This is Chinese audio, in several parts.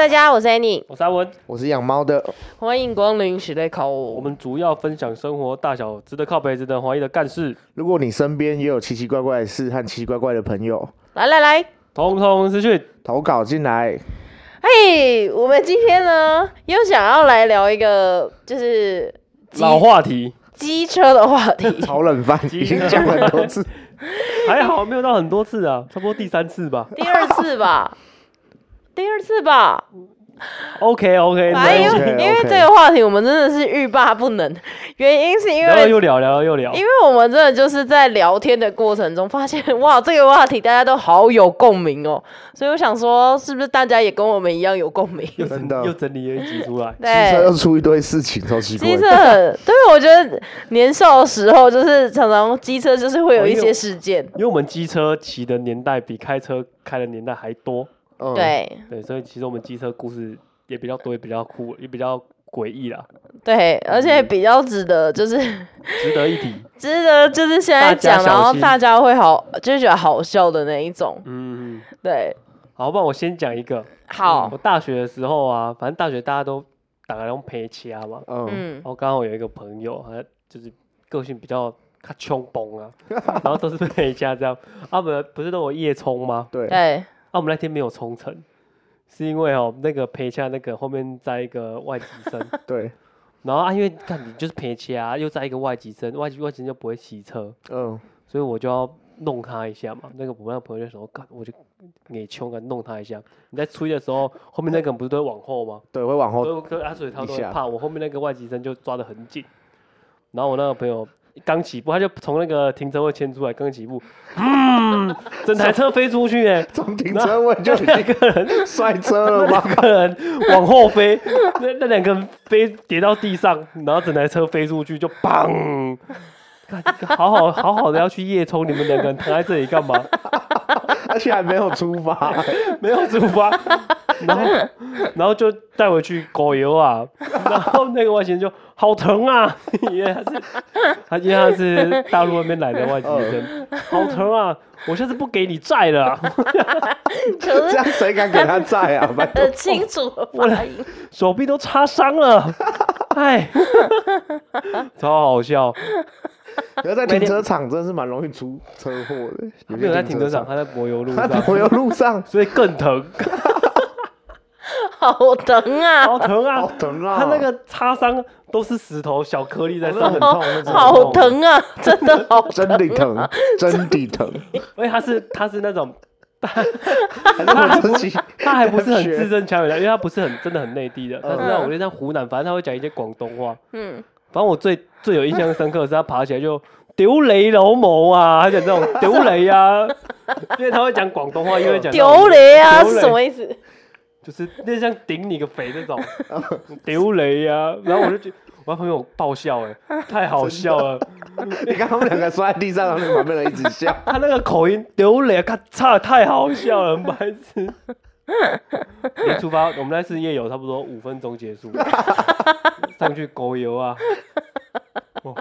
大家好，我是 Annie，我是阿文，我是养猫的，欢迎光临史内考。我我们主要分享生活大小值得靠北、值得怀疑的干事。如果你身边也有奇奇怪怪的事和奇奇怪怪的朋友，来来来，通通私讯投稿进来。嘿，我们今天呢又想要来聊一个就是老话题，机车的话题。炒冷饭已经讲很多次，还好没有到很多次啊，差不多第三次吧，第二次吧。第二次吧，OK OK，反正因为.因为这个话题我们真的是欲罢不能，原因是因为聊了又聊，聊了又聊，因为我们真的就是在聊天的过程中发现，哇，这个话题大家都好有共鸣哦，所以我想说，是不是大家也跟我们一样有共鸣？又真的又整理了一集出来，机车又出一堆事情，超奇怪。机车很，对，我觉得年少的时候就是常常机车就是会有一些事件，因为我们机车骑的年代比开车开的年代还多。嗯、对对，所以其实我们机车故事也比较多，也比较酷，也比较诡异啦。对，而且比较值得，就是值得一提，值得就是现在讲，然后大家会好，就是觉得好笑的那一种。嗯，对。好，不然我先讲一个。好、嗯，我大学的时候啊，反正大学大家都打个那种陪掐嘛。嗯。然后刚好有一个朋友，他就是个性比较他穷崩啊，然后都是陪掐这样。啊，们，不是都有夜冲吗？对。对。啊，我们那天没有冲成，是因为哦，那个陪掐那个后面载一个外籍生，对，然后啊，因为看你就是陪掐，又载一个外籍生，外籍外籍生就不会骑车，嗯，所以我就要弄他一下嘛。那个我那个朋友就说，干，我就给穷啊，弄他一下。你在吹的时候，后面那个人不是都会往后吗？对，会往后。对，啊，所以他都会怕我后面那个外籍生就抓得很紧，然后我那个朋友。刚起步，他就从那个停车位牵出来，刚起步，嗯，整台车飞出去哎，从停车位就一个人摔车了，两个人往后飞，那那两个人飞跌到地上，然后整台车飞出去就砰，好好好好的要去夜冲，你们两个人躺在这里干嘛？而且还没有出发，没有出发。然后，然后就带回去狗油啊，然后那个外星人就好疼啊，因为他是他因为他是大陆那边来的外籍生，好疼啊，我下次不给你债了。这样谁敢给他债啊？很清楚，我的手臂都擦伤了，哎，超好笑。可是在停车场真的是蛮容易出车祸的，有没有在停车场，他在柏油路上，他在柏油路上，所以更疼。好疼啊！好疼啊！好疼啊！他那个擦伤都是石头小颗粒在上面，好疼啊！真的好，真的疼，真的疼。而且他是他是那种，他还不是他还不是很字正腔圆的，因为他不是很真的很内地的，他是那种我觉得像湖南，反正他会讲一些广东话。嗯，反正我最最有印象深刻的是他爬起来就丢雷老母啊，他讲这种丢雷啊，因为他会讲广东话，因为讲丢雷啊是什么意思？就是那像顶你个肥那种 丢雷啊，然后我就觉得我朋友爆笑哎，太好笑了。你看他们两个摔在地上，然后旁边人一直笑。他那个口音丢雷，咔嚓，太好笑了，很白痴。一出发，我们那次夜游差不多五分钟结束，上去狗油啊。我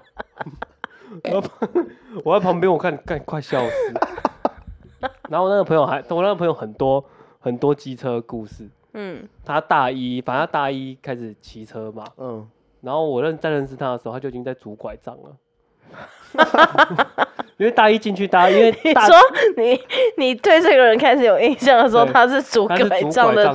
我在旁边，我看干快笑死。然后我那个朋友还，我那个朋友很多。很多机车故事，嗯，他大一，反正他大一开始骑车嘛，嗯，然后我认在认识他的时候，他就已经在拄拐杖了，因为大一进去，大家因为 大你说你你对这个人开始有印象的时候，他是拄拐杖的，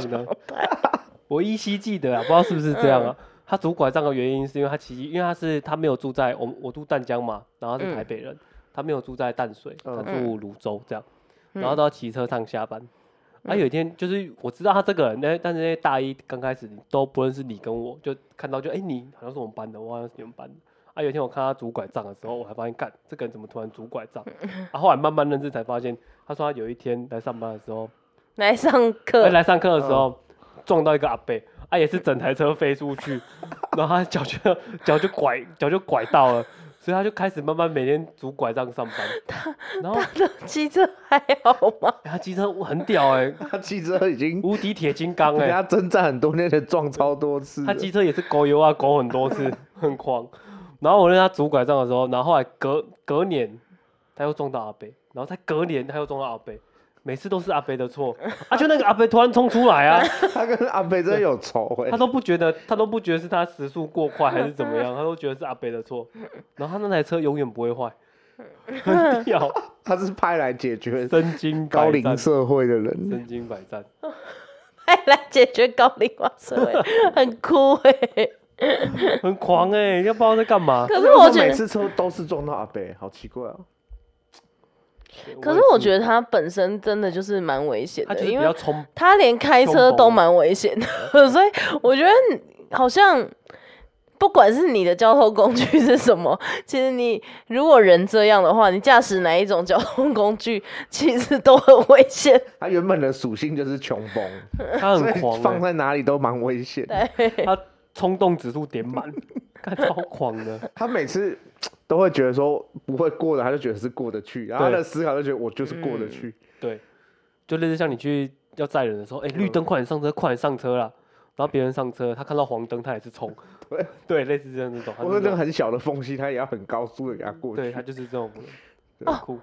我依稀记得啊，不知道是不是这样啊？嗯、他拄拐杖的原因是因为他骑，因为他是他没有住在我我住淡江嘛，然后他是台北人，嗯、他没有住在淡水，他住泸州这样，嗯、然后都要骑车上下班。啊，有一天就是我知道他这个人，那但是那大一刚开始都不认识你跟我，就看到就哎、欸，你好像是我们班的，我好像是你们班的。啊，有一天我看他拄拐杖的时候，我还发现，干这个人怎么突然拄拐杖？啊，后来慢慢认识才发现，他说他有一天来上班的时候，来上课，来上课的时候撞到一个阿伯，啊，也是整台车飞出去，然后他脚就脚就拐脚就拐到了。所以他就开始慢慢每天拄拐杖上班。他，然后他的机车还好吗？欸、他机车很屌哎、欸，他机车已经无敌铁金刚哎、欸，他征战很多年的撞超多次。他机车也是狗油啊，狗很多次，很狂。然后我认他拄拐杖的时候，然后后来隔隔年他又撞到阿伯，然后再隔年他又撞到阿伯，每次都是阿伯的错，啊，就那个阿伯突然冲出来啊，他跟阿伯真的有仇哎、欸，他都不觉得，他都不觉得是他时速过快还是怎么样，他都觉得是阿伯的错，然后他那台车永远不会坏，很屌，他是派来解决身经高龄社会的人，身经百战，派来解决高龄化社会，很酷哎、欸，很狂哎、欸，要不知道在干嘛。可是我觉得每次车都是撞到阿北，好奇怪啊。可是我觉得他本身真的就是蛮危险的，因为，他连开车都蛮危险的，所以我觉得好像不管是你的交通工具是什么，其实你如果人这样的话，你驾驶哪一种交通工具，其实都很危险。他原本的属性就是穷崩，他很狂、欸，放在哪里都蛮危险。对，他冲动指数点满，看超狂的。他每次。都会觉得说不会过的，他就觉得是过得去，然后他的思考就觉得我就是过得去。嗯、对，就类似像你去要载人的时候，哎、欸，绿灯快点上车，快点上车啦。然后别人上车，他看到黄灯，他也是冲。对 对，类似这样子走。我说那个很小的缝隙，他也要很高速的给他过去。对，他就是这种。哦，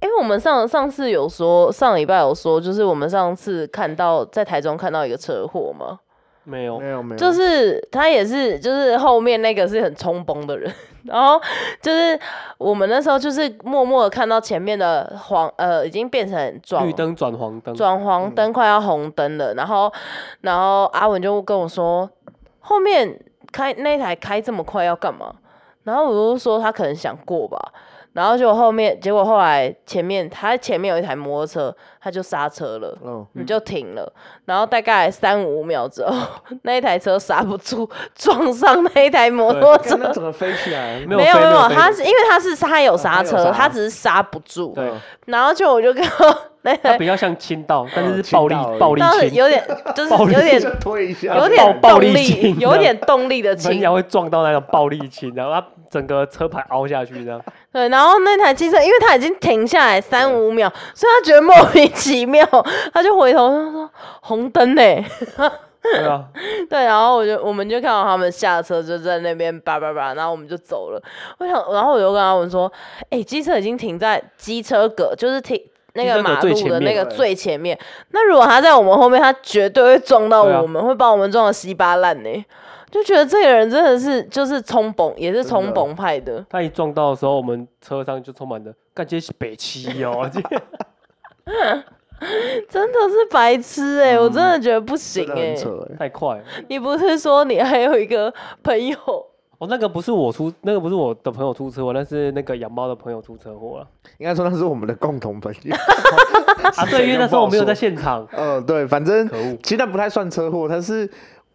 哎、欸，我们上上次有说，上礼拜有说，就是我们上次看到在台中看到一个车祸吗？没有，没有，没有。就是他也是，就是后面那个是很冲崩的人。然后就是我们那时候就是默默的看到前面的黄呃已经变成转绿灯转黄灯，转黄灯快要红灯了。然后然后阿文就跟我说，后面开那台开这么快要干嘛？然后我就说他可能想过吧。然后就后面，结果后来前面他前面有一台摩托车，他就刹车了，嗯，你就停了。然后大概三五秒之后，那一台车刹不住，撞上那一台摩托车，怎么飞起来？没有没有，没有他是因为他是他有刹车，他只是刹不住。对。然后就我就跟 那台比较像倾倒，但是是暴力暴力倾，有点就是 有点 推一下，有点暴力，有点动力的倾，人家会撞到那个暴力倾，然后他整个车牌凹下去这样。对，然后那台汽车，因为他已经停下来三五秒，所以他觉得莫名其妙，他就回头他说红灯呢。对啊，对，然后我就我们就看到他们下车，就在那边叭叭叭，然后我们就走了。我想，然后我就跟他们说，哎、欸，机车已经停在机车格，就是停那个马路的那个最前面。那如果他在我们后面，他绝对会撞到我们，啊、会把我们撞得稀巴烂呢。就觉得这个人真的是就是冲崩，也是冲崩派的，的。他一撞到的时候，我们车上就充满了，感觉是北七哦，真的是白痴哎、欸嗯！我真的觉得不行哎、太快了。你不是说你还有一个朋友？哦，那个不是我出，那个不是我的朋友出车祸，那是那个养猫的朋友出车祸了。应该说那是我们的共同朋友 啊。对，因为那时候我没有在现场。呃，对，反正其实那不太算车祸，他是。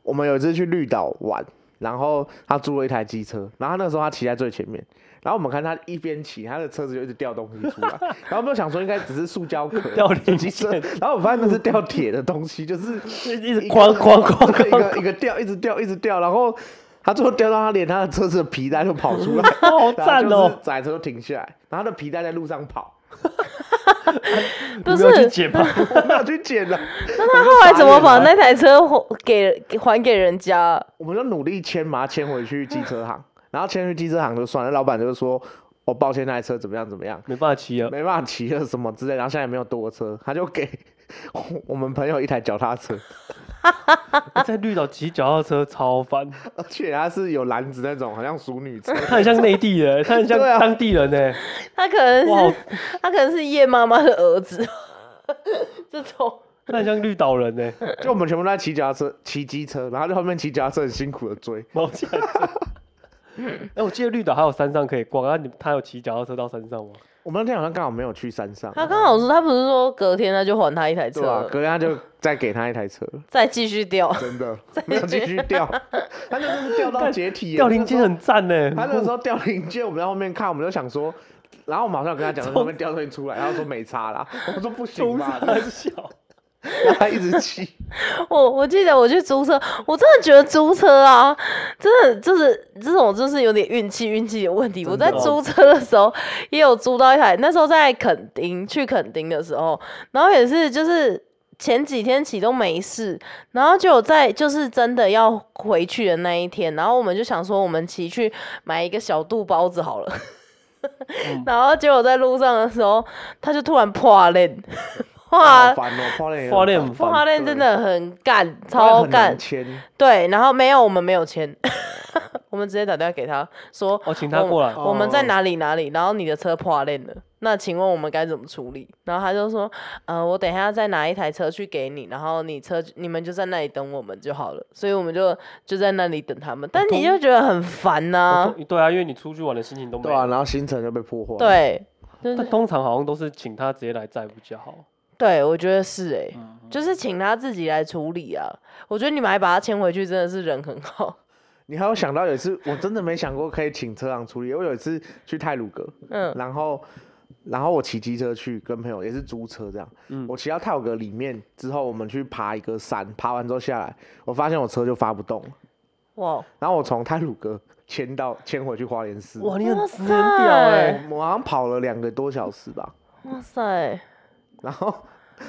我们有一次去绿岛玩，然后他租了一台机车，然后那个时候他骑在最前面，然后我们看他一边骑，他的车子就一直掉东西出来，然后我们想说应该只是塑胶壳掉零件，然后我发现那是掉铁的东西，就是一直哐哐哐一个一个掉，一直掉，一直掉，然后他最后掉到他连他的车子的皮带都跑出来，好赞哦！整台车都停下来，然后他的皮带在路上跑。不是，去捡吗？没有去捡 了。那他后来怎么把那台车给还给人家？我们就努力牵，把它牵回去机车行。然后牵去机车行就算了，老板就说：“我、哦、抱歉，那台车怎么样？怎么样？没办法骑了，没办法骑了，什么之类。”然后现在也没有多车，他就给我们朋友一台脚踏车。在绿岛骑脚踏车超烦，而且他是有篮子那种，好像淑女车。他很像内地人，他很像当地人呢。他可能是他可能是叶妈妈的儿子，这种。他很像绿岛人呢，就我们全部都在骑脚踏车、骑机车，然后在后面骑脚踏车很辛苦的追。哎，我记得绿岛还有山上可以逛，啊，你他有骑脚踏车到山上吗？我们那天好像刚好没有去山上。他刚好是，他不是说隔天他就还他一台车，啊，隔天他就再给他一台车，再继续掉，真的 没有继续掉，他那是掉到解体，掉零件很赞呢。他那时候掉零件，我们在后面看，我们就想说，然后我马上跟他讲，后面掉东西出来，然后说没差啦，我说不行吧，很小。他一直骑，我我记得我去租车，我真的觉得租车啊，真的就是这种就是有点运气运气有问题。我在租车的时候也有租到一台，那时候在垦丁去垦丁的时候，然后也是就是前几天骑都没事，然后就有在就是真的要回去的那一天，然后我们就想说我们骑去买一个小肚包子好了，嗯、然后结果在路上的时候，他就突然破链。哇，烦哦，花莲花莲花莲真的很干，超干。对，然后没有，我们没有签，我们直接打电话给他说，我请他过来，我们在哪里哪里，然后你的车破链了，那请问我们该怎么处理？然后他就说，呃，我等一下再拿一台车去给你，然后你车你们就在那里等我们就好了。所以我们就就在那里等他们，但你就觉得很烦呐。对啊，因为你出去玩的心情都没有。对啊，然后行程就被破坏。对。但通常好像都是请他直接来载比较好。对，我觉得是哎、欸，嗯嗯，就是请他自己来处理啊。我觉得你们还把他牵回去，真的是人很好。你还有想到有一次，我真的没想过可以请车行处理。我有一次去泰鲁阁，嗯，然后然后我骑机车去跟朋友也是租车这样，嗯，我骑到泰鲁阁里面之后，我们去爬一个山，爬完之后下来，我发现我车就发不动了。哇！然后我从泰鲁阁。牵到牵回去花莲市，哇，你很很屌哎！我好像跑了两个多小时吧。哇塞！然后，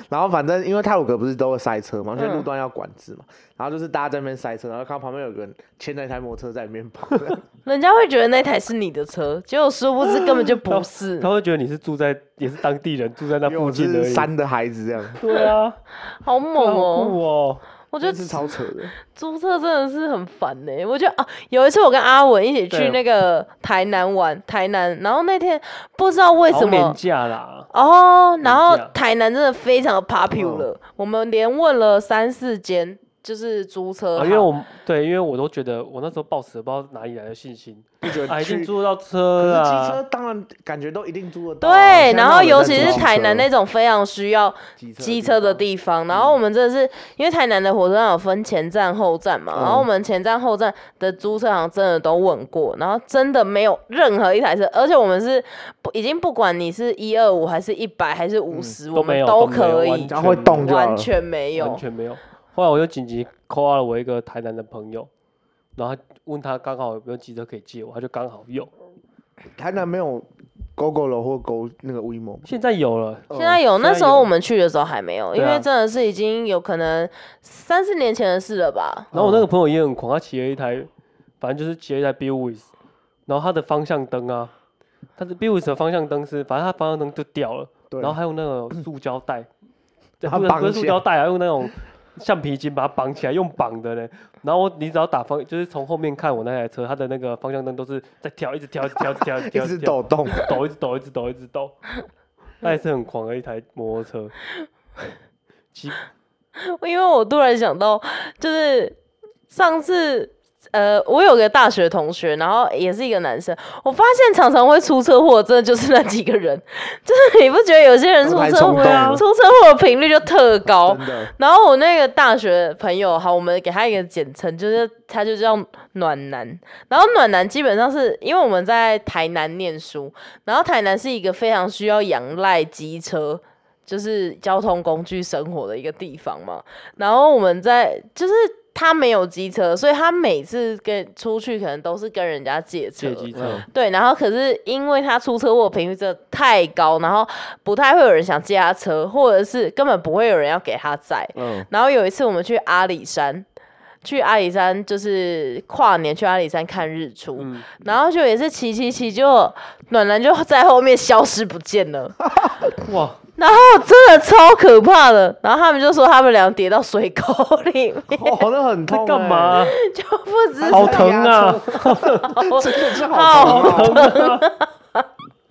然后反正因为泰鲁格不是都会塞车嘛，那些路段要管制嘛。嗯、然后就是大家在那边塞车，然后看到旁边有个人牵着一台摩托车在里面跑。人家会觉得那台是你的车，结果殊不知根本就不是。他，他会觉得你是住在也是当地人，住在那附近的山的孩子这样。对啊，好猛哦！我觉得是超扯的，租车真的是很烦呢、欸。我觉得啊，有一次我跟阿文一起去那个台南玩，台南，然后那天不知道为什么廉价啦哦，然后台南真的非常的 popular，我们连问了三四间。就是租车，因为我对，因为我都觉得我那时候抱持不知道哪里来的信心，就觉得一定租得到车啊。机车当然感觉都一定租得到。对，然后尤其是台南那种非常需要机车的地方，然后我们真的是因为台南的火车站有分前站后站嘛，然后我们前站后站的租车行真的都问过，然后真的没有任何一台车，而且我们是已经不管你是一二五还是一百还是五十，我们都可以，然后会动完全没有，完全没有。后来我就紧急 call 了我一个台南的朋友，然后问他刚好有没有机车可以借我，他就刚好有。台南没有 Gogoro 或 Go 那个 WeMo，现在有了，现在有。那时候我们去的时候还没有，因为真的是已经有可能三四年前的事了吧。然后我那个朋友也很狂，他骑了一台，反正就是骑了一台 Bilwis，然后他的方向灯啊，他的 Bilwis 的方向灯是，反正他方向灯就掉了，然后还有那个塑胶带，他不是塑胶带啊，用那种。橡皮筋把它绑起来，用绑的呢。然后你只要打方，就是从后面看我那台车，它的那个方向灯都是在跳，一直跳，一直跳，一直跳，一直抖动，抖，一直抖，一直抖，一直抖。那也是很狂的一台摩托车。其，因为我突然想到，就是上次。呃，我有个大学同学，然后也是一个男生。我发现常常会出车祸，真的就是那几个人。就是你不觉得有些人出车祸，出车祸的频率就特高？然后我那个大学朋友，好，我们给他一个简称，就是他就叫暖男。然后暖男基本上是因为我们在台南念书，然后台南是一个非常需要仰赖机车，就是交通工具生活的一个地方嘛。然后我们在就是。他没有机车，所以他每次跟出去可能都是跟人家借车。借机车。对，然后可是因为他出车祸频率真的太高，然后不太会有人想借他车，或者是根本不会有人要给他载。嗯。然后有一次我们去阿里山，去阿里山就是跨年去阿里山看日出，嗯、然后就也是骑骑骑，就暖男就在后面消失不见了。哇！然后真的超可怕的，然后他们就说他们俩跌到水沟里面，哦，那很痛，欸，干嘛？就不知好疼啊，真的是好疼啊。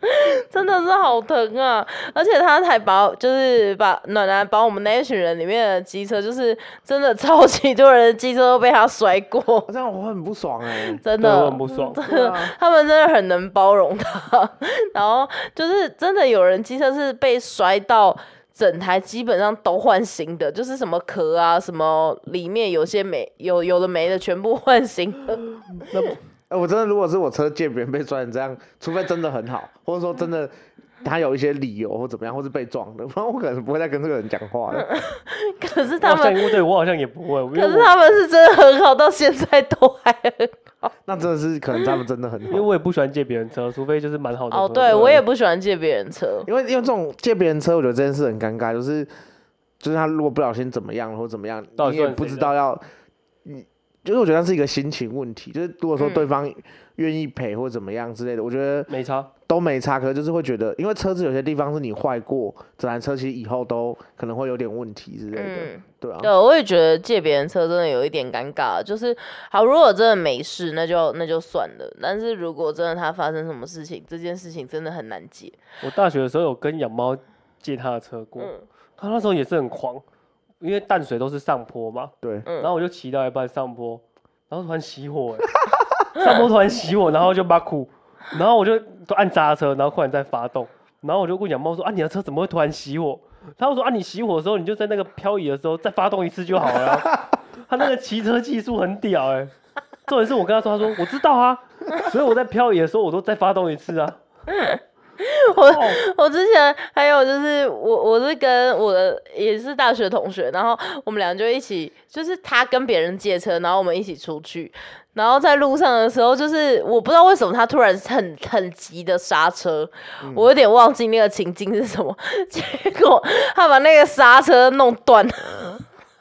真的是好疼啊！而且他还把，就是把暖男把我们那一群人里面的机车，就是真的超级多人的机车都被他摔过，这样我很不爽哎、欸，真的很不爽。真的，他们真的很能包容他。然后就是真的有人机车是被摔到整台基本上都换新的，就是什么壳啊，什么里面有些没有有的没的全部换新的。哎、欸，我真的，如果是我车借别人被摔成这样，除非真的很好，或者说真的他有一些理由或怎么样，或是被撞的，不然我可能不会再跟这个人讲话了。可是他们对我好像也不会，可是他们是真的很好，到现在都还很好。那真的是可能他们真的很好，因为我也不喜欢借别人车，除非就是蛮好的。哦，对我也不喜欢借别人车，因为因为这种借别人车，我觉得这件事很尴尬，就是就是他如果不小心怎么样或怎么样，你也不知道要你。就是我觉得是一个心情问题，就是如果说对方愿意赔或怎么样之类的，嗯、我觉得没差，都没差。可是就是会觉得，因为车子有些地方是你坏过，这台车其实以后都可能会有点问题之类的，嗯、对啊。对，我也觉得借别人车真的有一点尴尬。就是好，如果真的没事，那就那就算了。但是如果真的他发生什么事情，这件事情真的很难解。我大学的时候有跟养猫借他的车过，嗯、他那时候也是很狂。因为淡水都是上坡嘛，对，然后我就骑到一半上坡，然后突然熄火，上坡突然熄火，然后就把苦，然后我就都按刹车，然后忽然再发动，然后我就问养猫说啊，你的车怎么会突然熄火？他说啊，你熄火的时候，你就在那个漂移的时候再发动一次就好了。他那个骑车技术很屌哎，重点是我跟他说，他说我知道啊，所以我在漂移的时候我都再发动一次啊。我我之前还有就是我我是跟我的也是大学同学，然后我们俩就一起，就是他跟别人借车，然后我们一起出去，然后在路上的时候，就是我不知道为什么他突然很很急的刹车，嗯、我有点忘记那个情境是什么，结果他把那个刹车弄断了。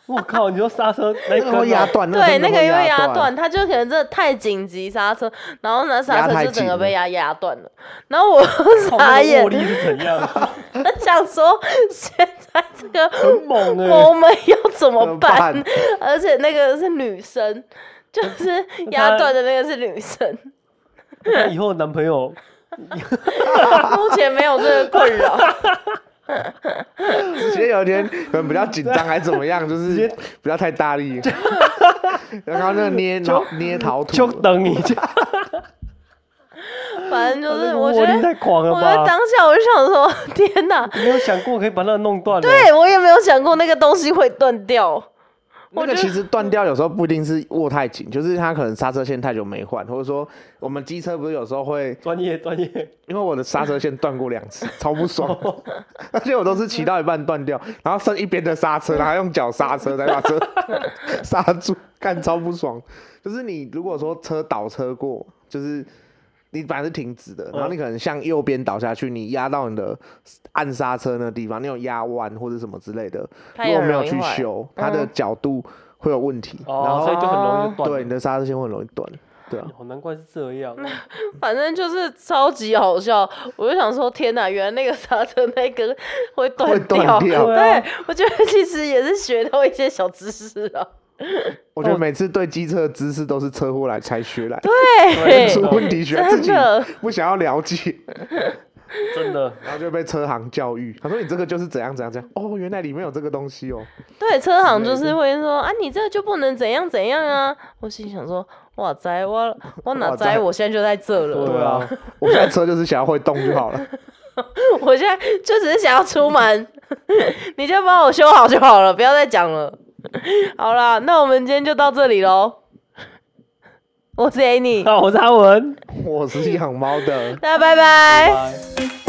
我靠！你说刹车那个会压断，对，那个因为压断，他就可能真的太紧急刹车，然后那刹车就整个被压压断了。然后我 傻眼，握力是怎样？他想说现在这个很猛哎，我们要怎么办？而且那个是女生，就是压断的那个是女生。那以后男朋友 目前没有这个困扰。直接有一天可能比较紧张还是怎么样，就是不要太大力，然后那个捏就捏陶土，就等你。反正就是我觉得太狂了吧，我在当下我就想说，天哪！没有想过可以把那个弄断。对，我也没有想过那个东西会断掉。那个其实断掉有时候不一定是握太紧，就是它可能刹车线太久没换，或者说我们机车不是有时候会专业专业，因为我的刹车线断过两次，超不爽，而且我都是骑到一半断掉，然后剩一边的刹车，然后用脚刹车再把车 刹住，看超不爽。就是你如果说车倒车过，就是。你本来是停止的，然后你可能向右边倒下去，你压到你的按刹车那个地方，你有压弯或者什么之类的，如果没有去修，它的角度会有问题，然后所以就很容易断。对，你的刹车线会很容易断。对啊，难怪是这样。反正就是超级好笑，我就想说，天哪，原来那个刹车那根会断掉。对，我觉得其实也是学到一些小知识啊。我觉得每次对机车的知识都是车祸来才学来，对，出问题学自己不想要了解，真的，然后就被车行教育。他说你这个就是怎样怎样怎样，哦，原来里面有这个东西哦。对，车行就是会说啊，你这个就不能怎样怎样啊。我心想说，哇塞，我我哪在？我现在就在这了。对啊，我现在车就是想要会动就好了。我现在就只是想要出门，你就帮我修好就好了，不要再讲了。好啦，那我们今天就到这里喽。我是 Annie，我是阿文，我是养猫的，大家拜拜。拜拜。